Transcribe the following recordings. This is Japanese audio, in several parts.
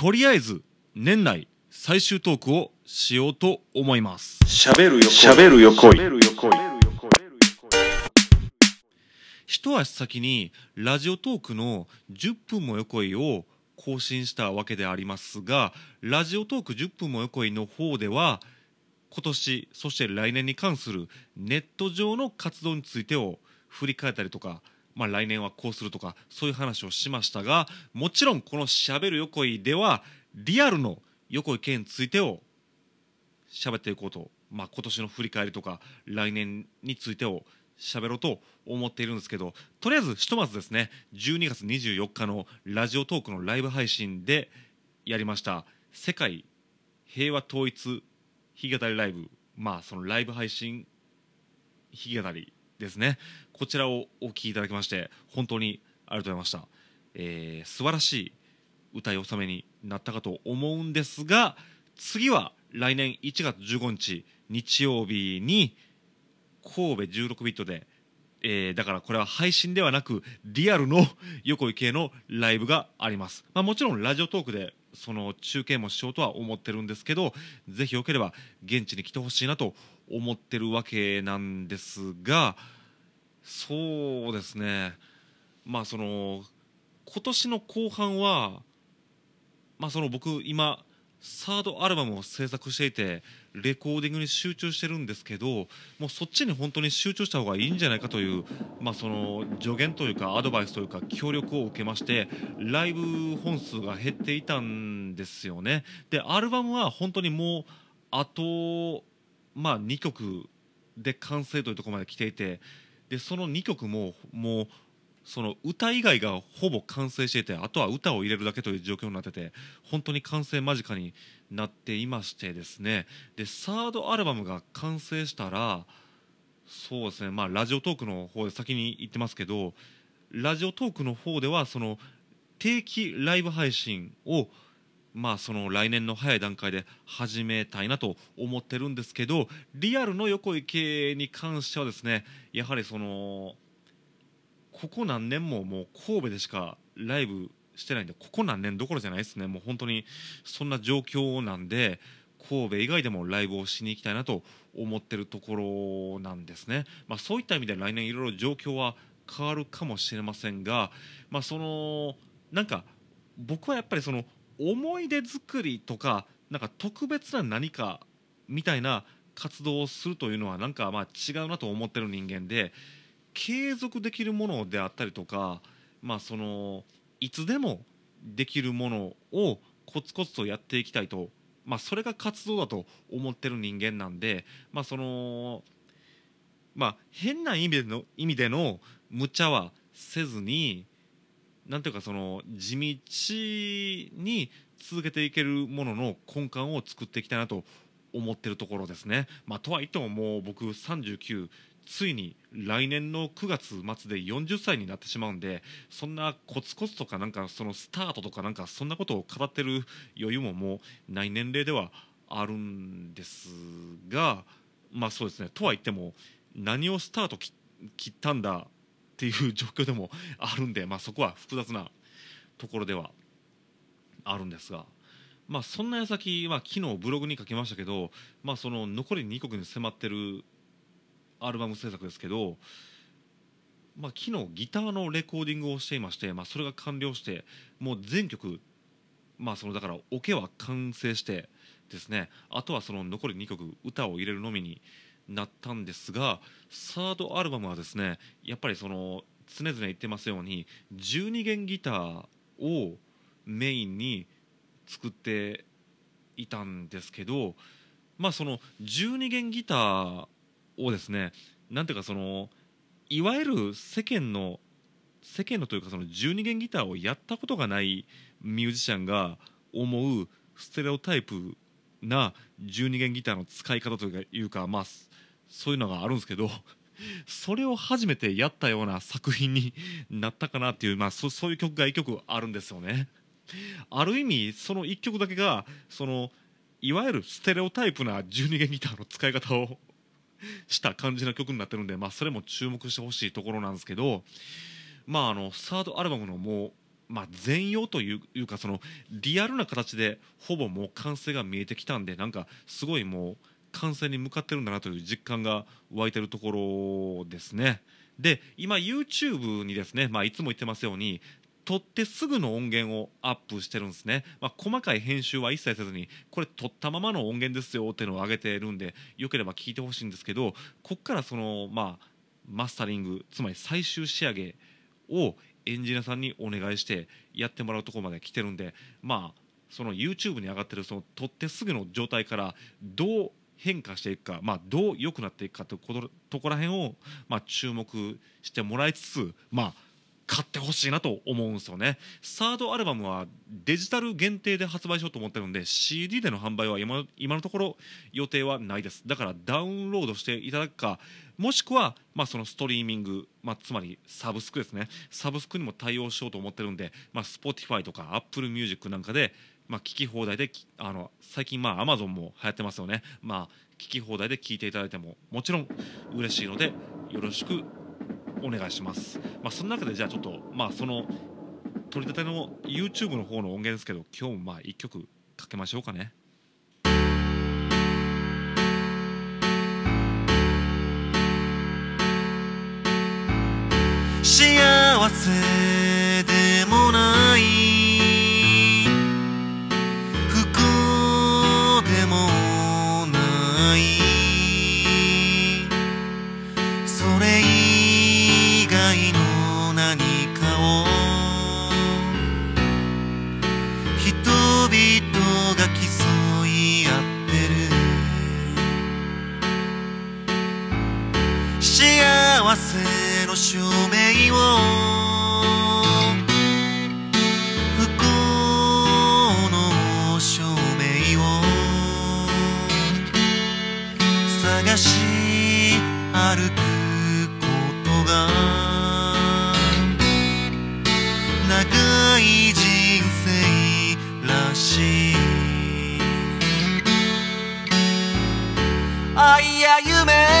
とりあえず年内最終トークをしようと思います。喋るよ喋るよ恋一足先にラジオトークの10分も横井を更新したわけでありますがラジオトーク10分も横井の方では今年そして来年に関するネット上の活動についてを振り返ったりとか、まあ、来年はこうするとかそういう話をしましたがもちろんこの「しゃべる横井」ではリアルの横井家についてを喋っていこうと、まあ、今年の振り返りとか来年についてを喋ろうと思っているんですけどとりあえずひとまずですね12月24日のラジオトークのライブ配信でやりました世界平和統一弾き語りライブ。まあそのライブ配信弾き語りですね。こちらをお聴きいただきまして本当にありがとうございました、えー、素晴らしい歌い納めになったかと思うんですが次は来年1月15日日曜日に神戸16ビットで、えー、だからこれは配信ではなくリアルの横井系のライブがあります、まあ、もちろんラジオトークでその中継もしようとは思ってるんですけどぜひよければ現地に来てほしいなと思ってるわけなんですがそうですね。まあその今年の後半はまあその僕今サードアルバムを制作していてレコーディングに集中してるんですけどもうそっちに本当に集中した方がいいんじゃないかという、まあ、その助言というかアドバイスというか協力を受けましてライブ本数が減っていたんですよね。でアルバムは本当にもうあと、まあ、2曲で完成というところまで来ていてでその2曲ももうその歌以外がほぼ完成していてあとは歌を入れるだけという状況になってて本当に完成間近になっていましてですね。でサードアルバムが完成したらそうですねまあラジオトークの方で先に言ってますけどラジオトークの方ではその定期ライブ配信をまあその来年の早い段階で始めたいなと思ってるんですけどリアルの横井系に関してはですねやはりそのここ何年ももう神戸でしかライブしてないんでここ何年どころじゃないですね。もう本当にそんな状況なんで神戸以外でもライブをしに行きたいなと思ってるところなんですね、まあ、そういった意味で来年いろいろ状況は変わるかもしれませんが、まあ、そのなんか僕はやっぱりその思い出作りとかなんか特別な何かみたいな活動をするというのはなんかまあ違うなと思ってる人間で継続できるものであったりとか、まあ、そのいつでもできるものをコツコツとやっていきたいと、まあ、それが活動だと思ってる人間なんで、まあそのまあ、変な意味での意味での無茶はせずになんていうかその地道に続けていけるものの根幹を作っていきたいなと思ってるところですね。まあ、とはいってももう僕39ついに来年の9月末で40歳になってしまうんでそんなコツコツとかなんかそのスタートとかなんかそんなことを語ってる余裕ももうない年齢ではあるんですがまあそうですねとは言っても何をスタート切ったんだっていう状況でもあるんで、まあ、そこは複雑なところではあるんですが。まあ、そんな矢先、まあ、昨日ブログに書きましたけど、まあ、その残り2国に迫ってるアルバム制作ですけど、まあ、昨日ギターのレコーディングをしていまして、まあ、それが完了してもう全曲、まあ、そのだからオケは完成してですねあとはその残り2曲歌を入れるのみになったんですがサードアルバムはですねやっぱりその常々言ってますように12弦ギターをメインに作っていたんですけどまあその12弦ギターをですねなんていうかそのいわゆる世間の世間のというかその12弦ギターをやったことがないミュージシャンが思うステレオタイプな12弦ギターの使い方というかまあそういうのがあるんですけど それを初めてやったような作品になったかなっていう、まあ、そそういう曲が1曲あるんですよね。ある意味その1曲だけがそのいわゆるステレオタイプな12弦ギターの使い方を した感じの曲になってるんで、まあ、それも注目してほしいところなんですけど、まあ、あのサードアルバムのもうまあ、全容といういうかそのリアルな形でほぼもう完成が見えてきたんでなんかすごいもう完成に向かってるんだなという実感が湧いてるところですね。で今 YouTube にですね、まあ、いつも言ってますように撮ってすぐの音源をアップしてるんですね、まあ、細かい編集は一切せずにこれ撮ったままの音源ですよっていうのを上げてるんでよければ聞いてほしいんですけどこっからそのまあマスタリングつまり最終仕上げをエンジニアさんにお願いしてやってもらうとこまで来てるんでまあその YouTube に上がってるその撮ってすぐの状態からどう変化していくか、まあ、どう良くなっていくかということこら辺を、まあ、注目してもらいつつ、まあ、買ってほしいなと思うんですよね。サードアルバムはデジタル限定で発売しようと思ってるんで CD での販売は今今のところ予定はないです。だからダウンロードしていただくかもしくは、まあ、そのストリーミング、まあ、つまりサブスクですね。サブスクにも対応しようと思ってるんで、まあ、Spotify とか Apple Music なんかでまあ、聞き放題であの最近まあアマゾンも流行ってますよね。まあ聞き放題で聞いていただいてももちろん嬉しいのでよろしくお願いします、まあ、その中でじゃあちょっとまあその取り立ての YouTube の方の音源ですけど今日もまあ1曲かけましょうかね。幸せ。証明を。不幸の証明を。探し歩くことが。長い人生らしい。愛や夢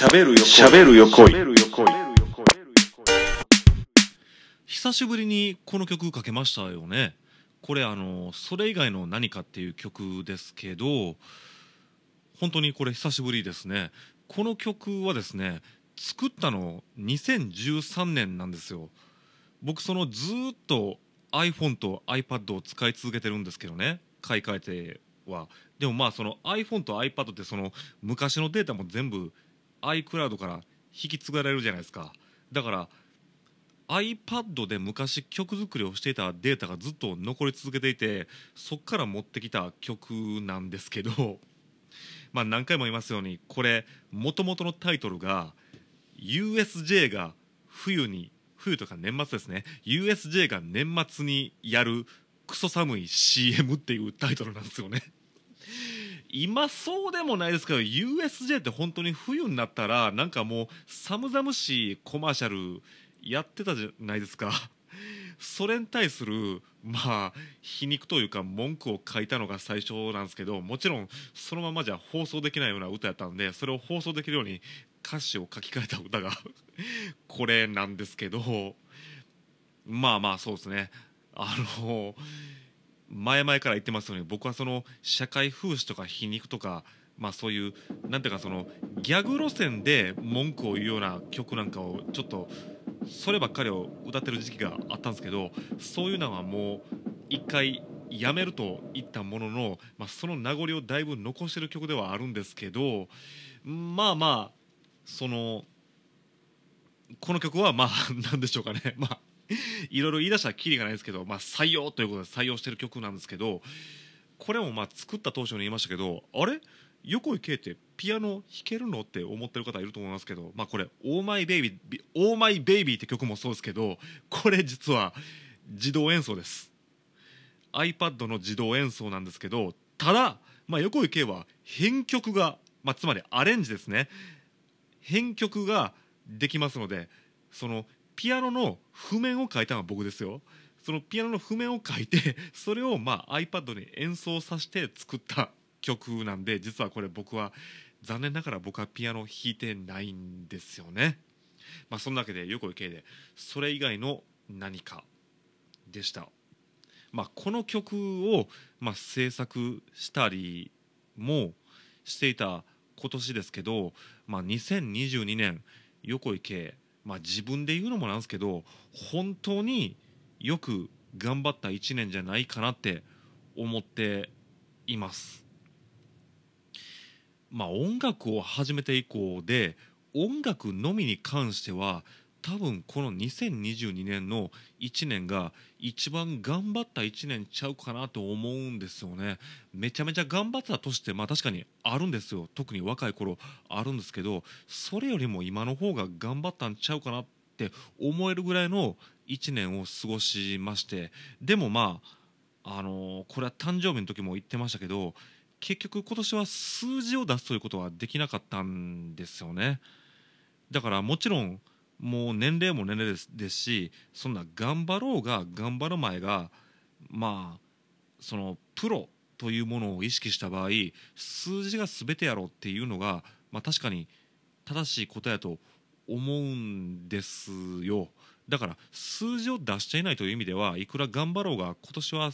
喋るよ喋るよ恋。久しぶりにこの曲かけましたよね。これあの「それ以外の何か」っていう曲ですけど本当にこれ久しぶりですね。この曲はですね作ったの2013年なんですよ。僕そのずーっと iPhone と iPad を使い続けてるんですけどね買い替えては。でもまあその iPhone と iPad ってその昔のデータも全部 iCloud から引き継がれるじゃないですか。だから iPad で昔曲作りをしていたデータがずっと残り続けていてそっから持ってきた曲なんですけど まあ何回も言いますようにこれもともとのタイトルが USJ が冬に冬とか年末ですね。USJ が年末にやるクソ寒い CM っていうタイトルなんですよね。今そうでもないですけど USJ って本当に冬になったらなんかもう寒々しいコマーシャルやってたじゃないですか。それに対するまあ皮肉というか文句を書いたのが最初なんですけどもちろんそのままじゃ放送できないような歌やったんでそれを放送できるように歌詞を書き換えた歌が これなんですけど。まあまあそうですね。あの前々から言ってますように僕はその社会風刺とか皮肉とかまあそういうなんていうかそのギャグ路線で文句を言うような曲なんかをちょっとそればっかりを歌ってる時期があったんですけどそういうのはもう一回やめると言ったものの、まあ、その名残をだいぶ残してる曲ではあるんですけどまあまあそのこの曲はまあなんでしょうかね。まあ いろいろ言い出したらきりがないですけど、まあ、採用ということで採用してる曲なんですけどこれもまあ作った当初に言いましたけどあれ？横井圭ってピアノ弾けるの？って思ってる方いると思いますけど、まあ、これ「オーマイベイビー」「オーマイベイビー」って曲もそうですけどこれ実は自動演奏です。iPad の自動演奏なんですけどただ、まあ、横井圭は編曲が、まあ、つまりアレンジですね。編曲ができますのでそのピアノの譜面を書いたのは僕ですよ。そのピアノの譜面を書いて それをまあ iPad に演奏させて作った曲なんで実はこれ僕は残念ながら僕はピアノ弾いてないんですよね。まあそんなわけで横井圭でそれ以外の何かでした。まあこの曲をまあ制作したりもしていた今年ですけど、まあ、2022年横井圭、まあ、自分で言うのもなんですけど本当によく頑張った1年じゃないかなって思っています。まあ、音楽を始めて以降で音楽のみに関しては多分この2022年の1年が一番頑張った1年ちゃうかなと思うんですよね。めちゃめちゃ頑張った年ってまあ確かにあるんですよ。特に若い頃あるんですけどそれよりも今の方が頑張ったんちゃうかなって思えるぐらいの1年を過ごしまして。でもまああのこれは誕生日の時も言ってましたけど結局今年は数字を出すということはできなかったんですよね。だからもちろんもう年齢も年齢ですですしそんな頑張ろうが頑張る前がまあそのプロというものを意識した場合数字が全てやろうっていうのが、まあ、確かに正しい答えだと思うんですよ。だから数字を出していないという意味ではいくら頑張ろうが今年は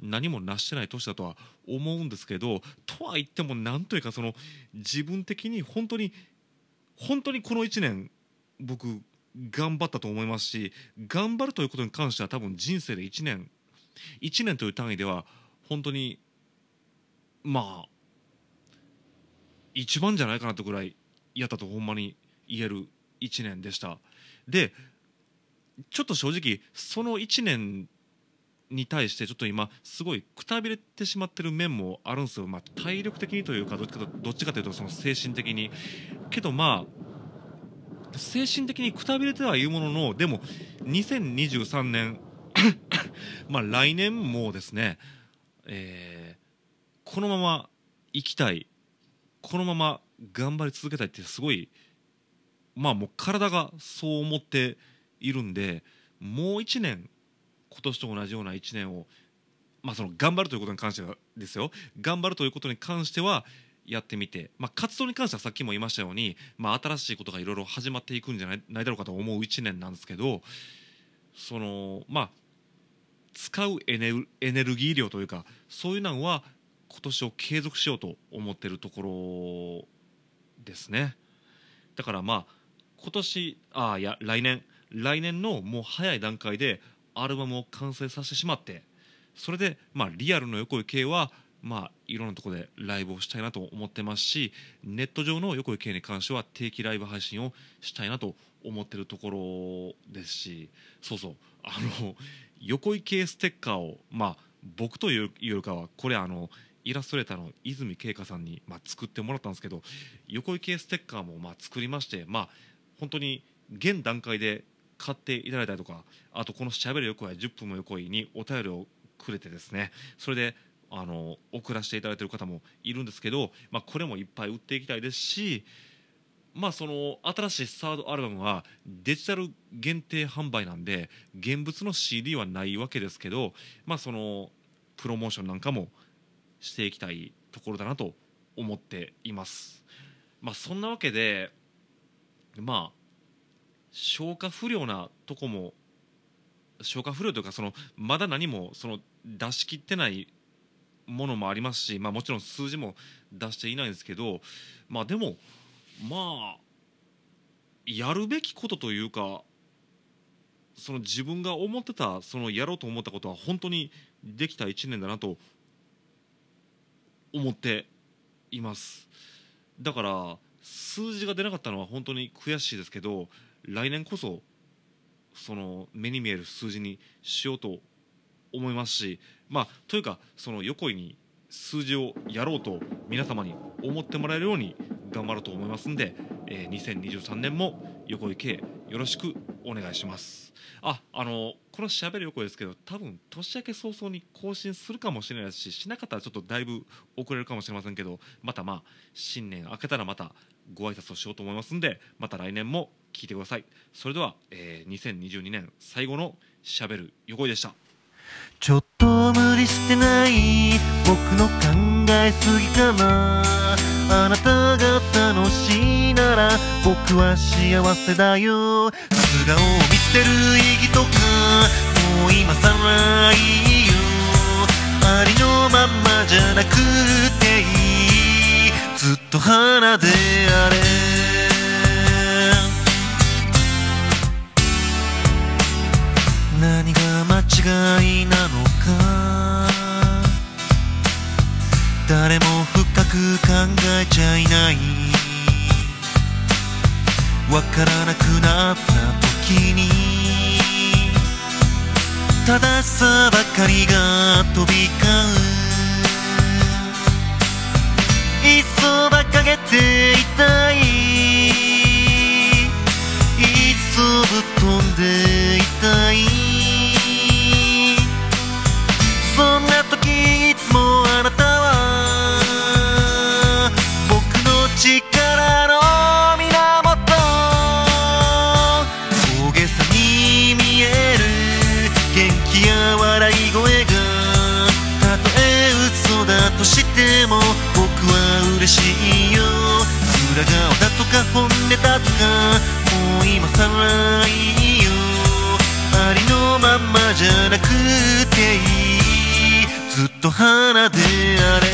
何も成してない年だとは思うんですけどとは言ってもなんというかその自分的に本当に本当にこの1年僕頑張ったと思いますし頑張るということに関しては多分人生で1年1年という単位では本当にまあ一番じゃないかなとぐらいやったとほんまに言える1年でした。でちょっと正直その1年に対してちょっと今すごいくたびれてしまってる面もあるんですよ、まあ、体力的にというかどっちかどっちかというとその精神的に。けどまあ精神的にくたびれてはいるもののでも2023年 まあ来年もですね、えーこのまま行きたいこのまま頑張り続けたいってすごいまあもう体がそう思っているんでもう1年今年と同じような1年をまあその頑張るということに関してはですよ。頑張るということに関してはやってみて、まあ、活動に関してはさっきも言いましたように、まあ、新しいことがいろいろ始まっていくんじゃないないだろうかと思う1年なんですけどそのまあ使うエネエネルギー量というかそういうのは今年を継続しようと思ってるところですね。だからまあ今年ああいや来年。来年のもう早い段階でアルバムを完成させてしまってそれでまあリアルの横井圭はまあいろんなところでライブをしたいなと思ってますしネット上の横井圭に関しては定期ライブ配信をしたいなと思ってるところですしそうそう。あの 横井圭ステッカーをまあ僕というよりかはこれあのイラストレーターの泉慶香さんに、まあ、作ってもらったんですけど横井圭ステッカーもまあ作りましてまあ本当に現段階で買っていただいたりとかあとこの「しゃべる横井10分も横井」にお便りをくれてですねそれであの送らせていただいている方もいるんですけど、まあ、これもいっぱい売っていきたいですしまあその新しいサードアルバムはデジタル限定販売なんで現物の CD はないわけですけどまあそのプロモーションなんかもしていきたいところだなと思っています。まあ、そんなわけでまあ消化不良なとこも消化不良というかそのまだ何もその出し切ってないものもありますし、まあ、もちろん数字も出していないんですけど、まあ、でもまあやるべきことというかその自分が思ってたそのやろうと思ったことは本当にできた1年だなと思っています。だから数字が出なかったのは本当に悔しいですけど来年こそその目に見える数字にしようと思いますしまあというかその横井に数字をやろうと皆様に思ってもらえるように頑張ろうと思いますんで、えー2023年も横井圭よろしくお願いします。ああのこのしゃべる横井ですけど多分年明け早々に更新するかもしれないですししなかったらちょっとだいぶ遅れるかもしれませんけどまたまあ新年明けたらまたご挨拶をしようと思いますんでまた来年も聞いてください。それでは、えー2022年最後のしゃべる横井でした。ちょっと無理してない僕の考えすぎかな。あなたが楽しいなら僕は幸せだよ。素顔を見せる意義とかもう今さらいいよ。ありのままじゃなくていい。ずっと花であれ。何が違いなのか？誰も深く考えちゃいない。わからなくなった時に。正しさばかりが飛び交う。いっそばかげていたい嬉しいよ。裏側だとか本音だとかもう今さらいいよ。ありのまんまじゃなくていい。ずっと花であれ。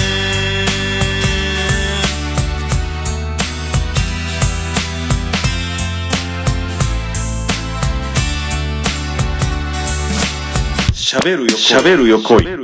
しゃべるよしゃべる横井